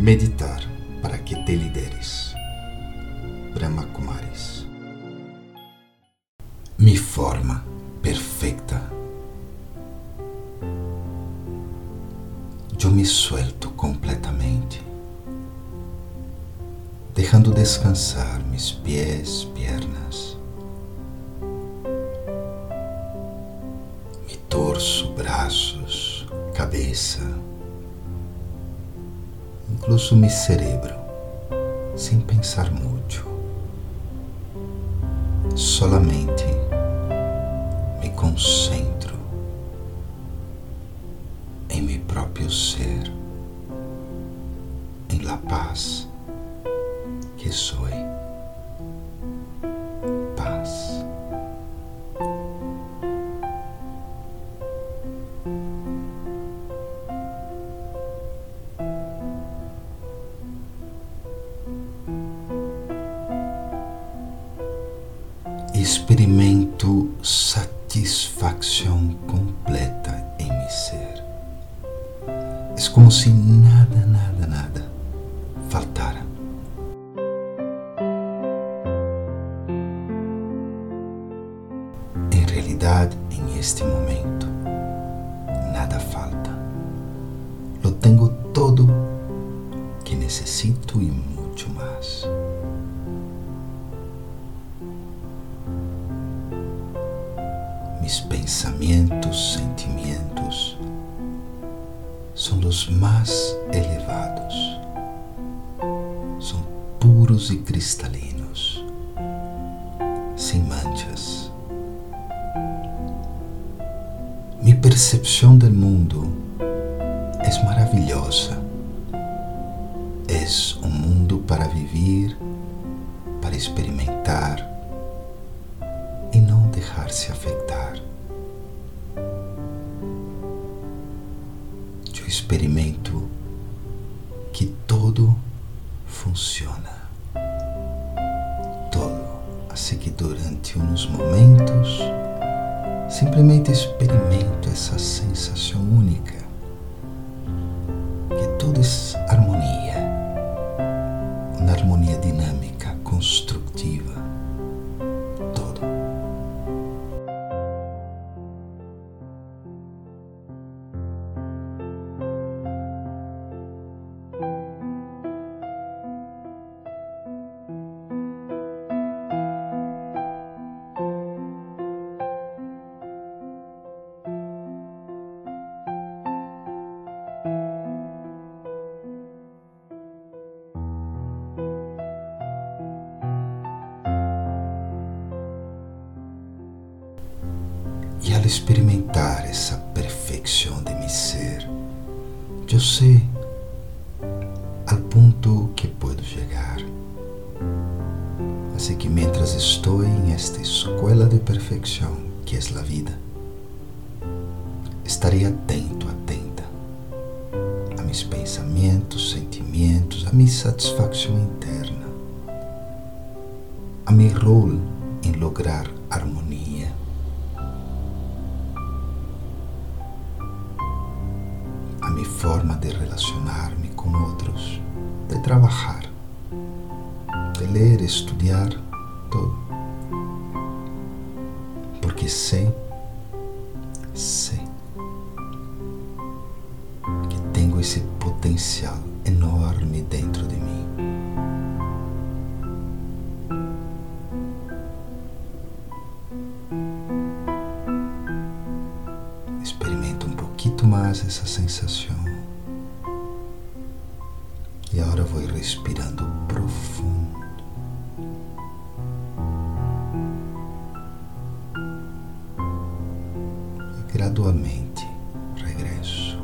Meditar para que te lideres. Brahma Kumaris. Mi forma perfecta. Eu me suelto completamente, deixando descansar mis pés, pernas, mi torso, braços, cabeça incluso mi cerebro, sem pensar muito. Solamente me concentro em meu próprio ser, em la paz que sou. Experimento satisfação completa em meu ser. É como se nada, nada, nada faltara. Em realidade, em este momento, nada falta. Lo tenho todo que necessito e muito mais. Mis pensamientos, sentimientos são os mais elevados, são puros e cristalinos, sem manchas. Minha percepção do mundo é maravilhosa. É um mundo para viver, para experimentar e não deixar-se afetar. Experimento que todo funciona. Todo. Assim que durante uns momentos simplesmente experimento essa sensação única que tudo é experimentar essa perfeição de meu ser, eu sei ao ponto que posso chegar. Assim que mientras estou em esta escola de perfeição que é a vida, estarei atento, atenta a mis pensamentos, sentimentos, a minha satisfação interna, a meu rol em lograr harmonia forma de relacionar-me com outros, de trabalhar, de ler, estudar, tudo. Porque sei, sei que tenho esse potencial enorme dentro de mim. mais essa sensação. E agora vou respirando profundo. E gradualmente regresso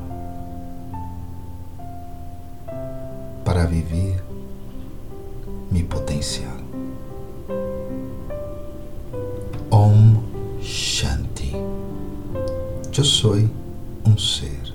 para viver meu potencial. Om Shanti. Eu sou um ser